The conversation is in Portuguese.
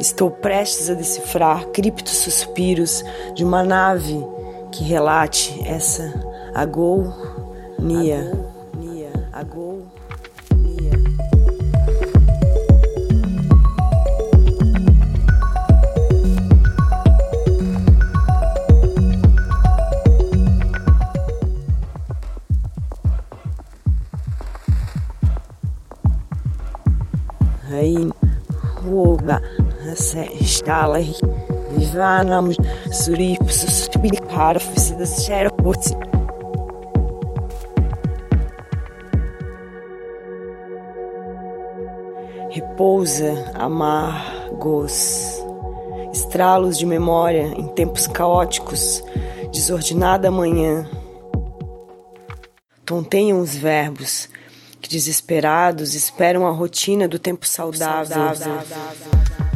Estou prestes a decifrar criptos suspiros de uma nave que relate essa agonia. Agonia. Aí, Woga, Stala, Vivanam, Surip, Suspiricar, Oficinas, Xeroports. Repousa, amargos, estralos de memória em tempos caóticos, desordenada manhã. Tonteiam os verbos, que desesperados esperam a rotina do tempo saudável. saudável.